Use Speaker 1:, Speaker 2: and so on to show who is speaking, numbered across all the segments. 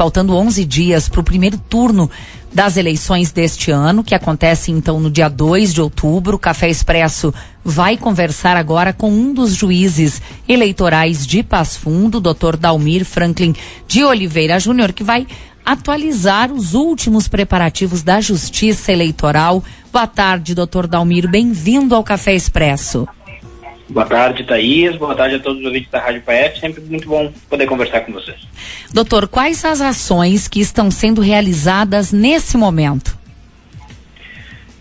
Speaker 1: faltando 11 dias para o primeiro turno das eleições deste ano, que acontece então no dia 2 de outubro. O Café Expresso vai conversar agora com um dos juízes eleitorais de Passo Fundo, Dr. Dalmir Franklin de Oliveira Júnior, que vai atualizar os últimos preparativos da Justiça Eleitoral. Boa tarde, doutor Dalmir. Bem-vindo ao Café Expresso.
Speaker 2: Boa tarde, Thaís. Boa tarde a todos os ouvintes da Rádio PF. Sempre muito bom poder conversar com vocês.
Speaker 1: Doutor, quais as ações que estão sendo realizadas nesse momento?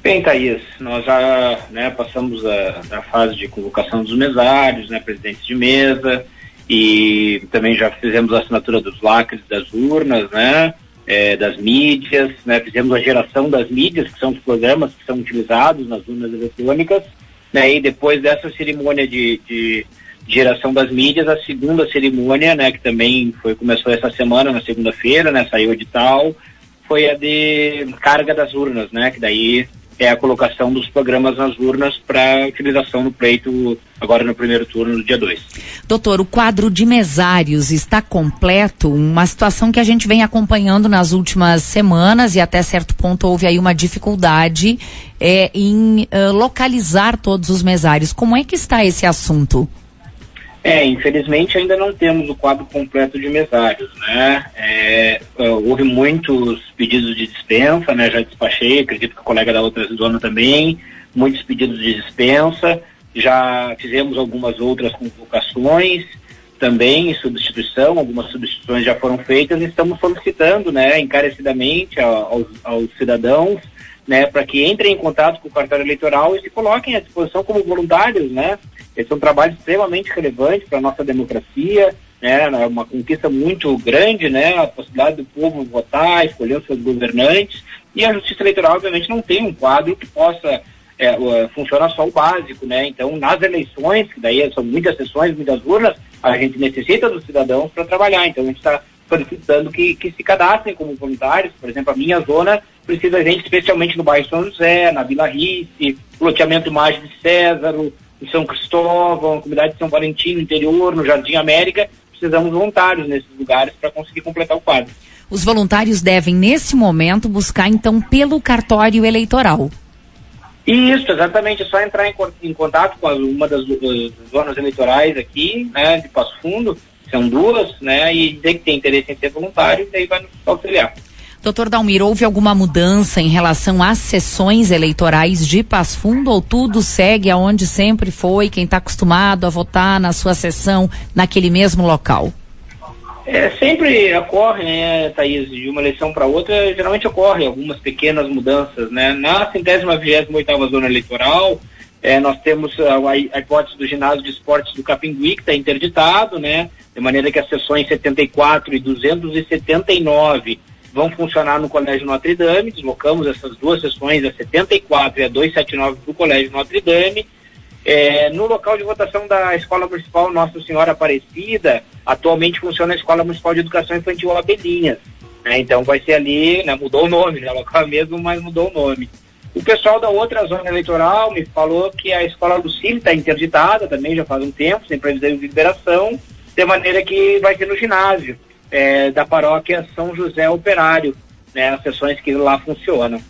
Speaker 2: Bem, Thaís, nós já né, passamos a, a, fase de convocação dos mesários, né, presidentes de mesa, e também já fizemos a assinatura dos lacres das urnas, né, é, das mídias, né, fizemos a geração das mídias, que são os programas que são utilizados nas urnas eletrônicas, né, e depois dessa cerimônia de, de geração das mídias, a segunda cerimônia, né, que também foi começou essa semana, na segunda-feira, né, saiu o edital, foi a de carga das urnas, né, que daí é a colocação dos programas nas urnas para utilização no pleito agora no primeiro turno do dia 2.
Speaker 1: Doutor, o quadro de mesários está completo, uma situação que a gente vem acompanhando nas últimas semanas e até certo ponto houve aí uma dificuldade é, em uh, localizar todos os mesários. Como é que está esse assunto?
Speaker 2: É, infelizmente ainda não temos o quadro completo de mesários, né? É, houve muitos pedidos de dispensa, né? Já despachei, acredito que o colega da outra zona também, muitos pedidos de dispensa, já fizemos algumas outras convocações também em substituição, algumas substituições já foram feitas e estamos solicitando, né, encarecidamente aos, aos cidadãos, né, para que entrem em contato com o cartório eleitoral e se coloquem à disposição como voluntários, né, esse é um trabalho extremamente relevante para a nossa democracia, né? É uma conquista muito grande, né? A possibilidade do povo votar, escolher os seus governantes. E a Justiça Eleitoral, obviamente, não tem um quadro que possa é, funcionar só o básico, né? Então, nas eleições, que daí são muitas sessões, muitas urnas, a gente necessita dos cidadãos para trabalhar. Então, a gente está solicitando que, que se cadastrem como voluntários. Por exemplo, a minha zona precisa gente, especialmente no bairro São José, na Vila Rice, loteamento Imagem de Césaro, em São Cristóvão, na comunidade de São Valentim, no interior, no Jardim América, precisamos voluntários nesses lugares para conseguir completar o quadro.
Speaker 1: Os voluntários devem, nesse momento, buscar então pelo cartório eleitoral.
Speaker 2: Isso, exatamente. É só entrar em, em contato com uma das, das zonas eleitorais aqui, né, de Passo Fundo, são duas, né, e dizer que tem interesse em ser voluntário, e daí vai nos auxiliar.
Speaker 1: Doutor Dalmir, houve alguma mudança em relação às sessões eleitorais de Passo Fundo ou tudo segue aonde sempre foi, quem está acostumado a votar na sua sessão naquele mesmo local?
Speaker 2: É, sempre ocorre, né, Thaís, de uma eleição para outra, geralmente ocorrem algumas pequenas mudanças, né? Na centésima vigésima oitava zona eleitoral, é, nós temos a, a, hipótese do ginásio de esportes do Capinguí, que está interditado, né? De maneira que as sessões 74 e 279 vão funcionar no Colégio Notre Dame. Deslocamos essas duas sessões, a 74 e a 279, para o Colégio Notre Dame. É, no local de votação da Escola Municipal Nossa Senhora Aparecida, atualmente funciona a Escola Municipal de Educação Infantil Abelhinhas. Né? Então vai ser ali, né? mudou o nome, né? o local mesmo, mas mudou o nome. O pessoal da outra zona eleitoral me falou que a Escola Lucille está interditada também já faz um tempo, sem previsão de liberação, de maneira que vai ser no ginásio é, da paróquia São José Operário, né, as sessões que lá funcionam.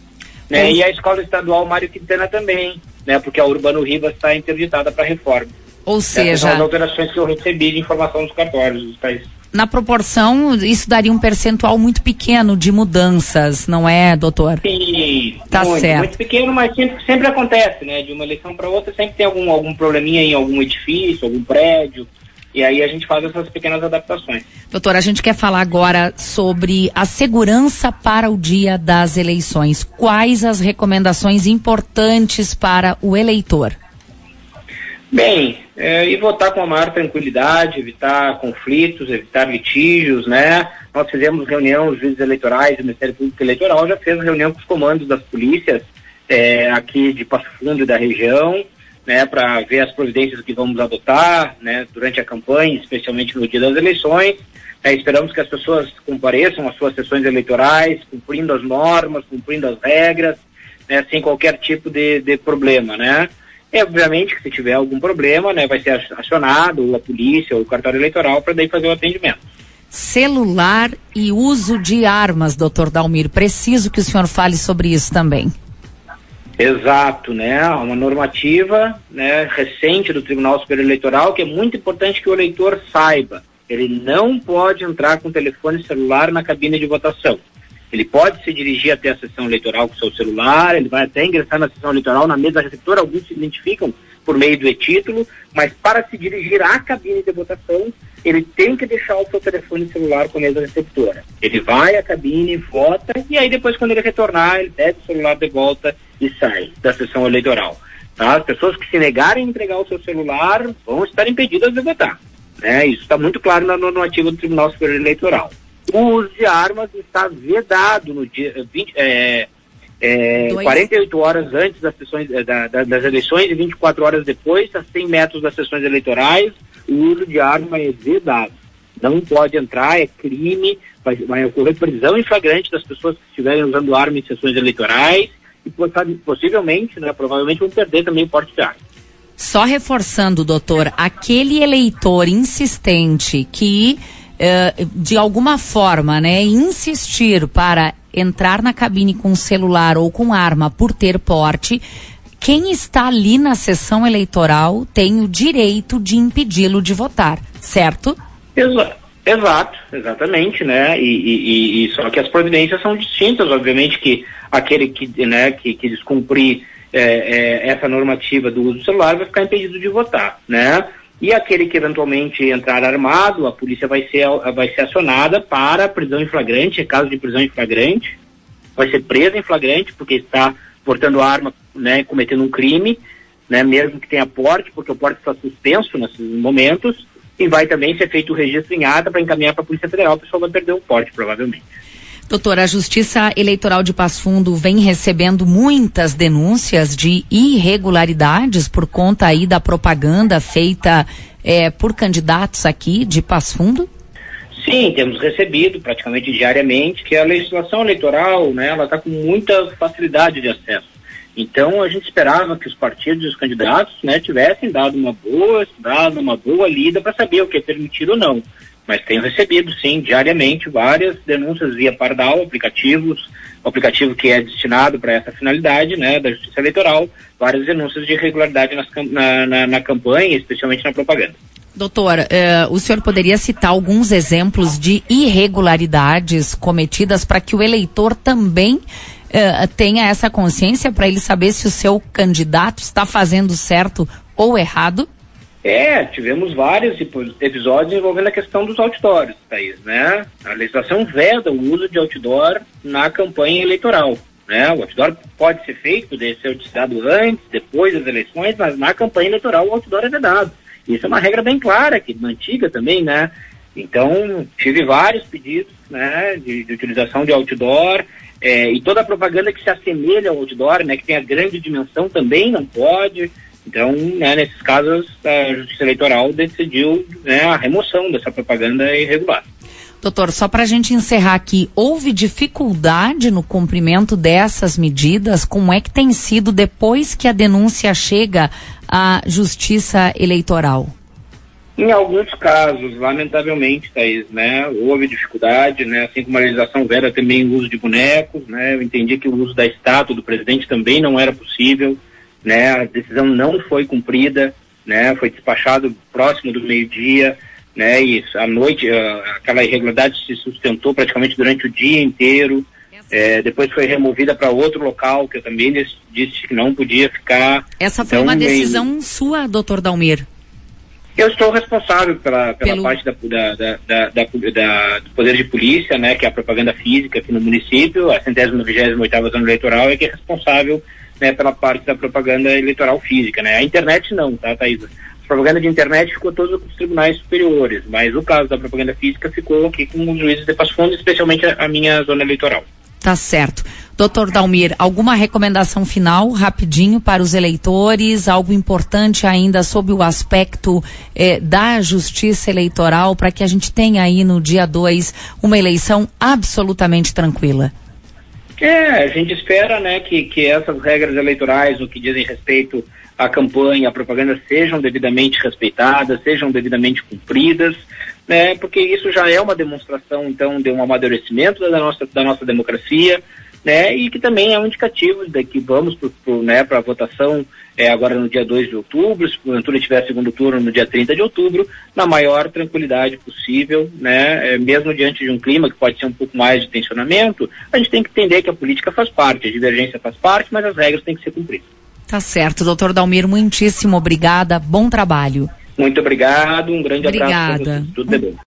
Speaker 2: Né, e a escola estadual Mário Quintana também, né, porque a Urbano Ribas está interditada para reforma.
Speaker 1: Ou seja.
Speaker 2: Essas são as alterações que eu recebi de informação dos cartórios dos países.
Speaker 1: Na proporção, isso daria um percentual muito pequeno de mudanças, não é, doutor?
Speaker 2: Sim, tá muito, certo. muito pequeno, mas sempre, sempre acontece, né? De uma eleição para outra, sempre tem algum, algum probleminha em algum edifício, algum prédio, e aí a gente faz essas pequenas adaptações.
Speaker 1: Doutor, a gente quer falar agora sobre a segurança para o dia das eleições. Quais as recomendações importantes para o eleitor?
Speaker 2: Bem, é, e votar com a maior tranquilidade, evitar conflitos, evitar litígios, né? Nós fizemos reunião, os juízes eleitorais, o Ministério Público Eleitoral já fez reunião com os comandos das polícias é, aqui de Passo Fundo e da região, né, para ver as providências que vamos adotar, né, durante a campanha, especialmente no dia das eleições. É, esperamos que as pessoas compareçam às suas sessões eleitorais, cumprindo as normas, cumprindo as regras, né, sem qualquer tipo de, de problema, né. E, obviamente, que se tiver algum problema, né, vai ser acionado a polícia ou o cartório eleitoral para daí fazer o atendimento.
Speaker 1: celular e uso de armas, doutor Dalmir. Preciso que o senhor fale sobre isso também.
Speaker 2: Exato, né? Uma normativa né, recente do Tribunal Superior Eleitoral que é muito importante que o eleitor saiba. Ele não pode entrar com telefone celular na cabine de votação. Ele pode se dirigir até a sessão eleitoral com seu celular, ele vai até ingressar na sessão eleitoral na mesa receptora, alguns se identificam por meio do e-título, mas para se dirigir à cabine de votação, ele tem que deixar o seu telefone celular com a mesa receptora. Ele vai à cabine, vota, e aí depois quando ele retornar, ele pega o celular de volta e sai da sessão eleitoral. Tá? As pessoas que se negarem a entregar o seu celular vão estar impedidas de votar. Né? Isso está muito claro na normativa do Tribunal Superior Eleitoral. O uso de armas está vedado no dia 20, é, é, 48 horas antes das, sessões, é, da, da, das eleições e 24 horas depois, a 100 metros das sessões eleitorais, o uso de arma é vedado. Não pode entrar, é crime, vai, vai ocorrer prisão em flagrante das pessoas que estiverem usando arma em sessões eleitorais e possivelmente, né, provavelmente vão perder também o porte de arma.
Speaker 1: Só reforçando, doutor, aquele eleitor insistente que uh, de alguma forma, né, insistir para entrar na cabine com celular ou com arma por ter porte, quem está ali na sessão eleitoral tem o direito de impedi-lo de votar, certo?
Speaker 2: Exato, exato exatamente, né? E, e, e, só que as providências são distintas, obviamente que aquele que, né, que, que descumprir é, é, essa normativa do uso do celular vai ficar impedido de votar, né? E aquele que eventualmente entrar armado, a polícia vai ser, vai ser acionada para prisão em flagrante, caso de prisão em flagrante, vai ser preso em flagrante porque está portando arma, né, cometendo um crime, né, mesmo que tenha porte, porque o porte está suspenso nesses momentos, e vai também ser feito o registro em ata para encaminhar para a Polícia Federal, o pessoal vai perder o porte, provavelmente.
Speaker 1: Doutora, a Justiça Eleitoral de Passo Fundo vem recebendo muitas denúncias de irregularidades por conta aí da propaganda feita é, por candidatos aqui de Passo Fundo?
Speaker 2: Sim, temos recebido praticamente diariamente que a legislação eleitoral, né, ela está com muita facilidade de acesso. Então a gente esperava que os partidos e os candidatos, né, tivessem dado uma boa estudada, uma boa lida para saber o que é permitido ou não mas tenho recebido, sim, diariamente, várias denúncias via Pardal, aplicativos, o aplicativo que é destinado para essa finalidade, né, da Justiça Eleitoral, várias denúncias de irregularidade nas, na, na, na, campanha, especialmente na propaganda.
Speaker 1: Doutor, eh, o senhor poderia citar alguns exemplos de irregularidades cometidas para que o eleitor também eh, tenha essa consciência para ele saber se o seu candidato está fazendo certo ou errado?
Speaker 2: É, tivemos vários episódios envolvendo a questão dos outdoors, Thaís, né? A legislação veda o uso de outdoor na campanha eleitoral, né? O outdoor pode ser feito, deve ser utilizado antes, depois das eleições, mas na campanha eleitoral o outdoor é vedado. Isso é uma regra bem clara, aqui, antiga também, né? Então, tive vários pedidos, né, de, de utilização de outdoor, é, e toda a propaganda que se assemelha ao outdoor, né, que tem a grande dimensão também não pode, então, né, nesses casos, a Justiça Eleitoral decidiu né, a remoção dessa propaganda irregular.
Speaker 1: Doutor, só para a gente encerrar aqui, houve dificuldade no cumprimento dessas medidas? Como é que tem sido depois que a denúncia chega à Justiça Eleitoral?
Speaker 2: Em alguns casos, lamentavelmente, Thaís, né, houve dificuldade, né, assim como a legislação vera também o uso de bonecos, né, eu entendi que o uso da estátua do presidente também não era possível, né? A decisão não foi cumprida, né? Foi despachado próximo do meio-dia, né? E à noite uh, aquela irregularidade se sustentou praticamente durante o dia inteiro. É, depois foi removida para outro local que eu também disse, disse, que não podia ficar.
Speaker 1: Essa foi então, uma decisão em... sua, doutor Dalmir?
Speaker 2: Eu estou responsável pela, pela Pelo... parte da, da, da, da, do poder de polícia, né, que é a propaganda física aqui no município, a centésima vigésima oitava zona eleitoral é que é responsável né, pela parte da propaganda eleitoral física, né? A internet não, tá, Thaisa? A propaganda de internet ficou todos os tribunais superiores, mas o caso da propaganda física ficou aqui com os juízes de Passo Fundo, especialmente a, a minha zona eleitoral.
Speaker 1: Tá certo. Doutor Dalmir, alguma recomendação final, rapidinho, para os eleitores? Algo importante ainda sobre o aspecto eh, da justiça eleitoral, para que a gente tenha aí no dia 2 uma eleição absolutamente tranquila?
Speaker 2: É, a gente espera né, que, que essas regras eleitorais, no que dizem respeito a campanha, a propaganda sejam devidamente respeitadas, sejam devidamente cumpridas, né, porque isso já é uma demonstração, então, de um amadurecimento da nossa, da nossa democracia, né, e que também é um indicativo de que vamos para né, a votação é, agora no dia 2 de outubro, se porventura tiver segundo turno no dia 30 de outubro, na maior tranquilidade possível, né, é, mesmo diante de um clima que pode ser um pouco mais de tensionamento, a gente tem que entender que a política faz parte, a divergência faz parte, mas as regras têm que ser cumpridas.
Speaker 1: Tá certo, doutor Dalmir, muitíssimo obrigada, bom trabalho.
Speaker 2: Muito obrigado, um grande
Speaker 1: Obrigada.
Speaker 2: abraço. Tudo de bom.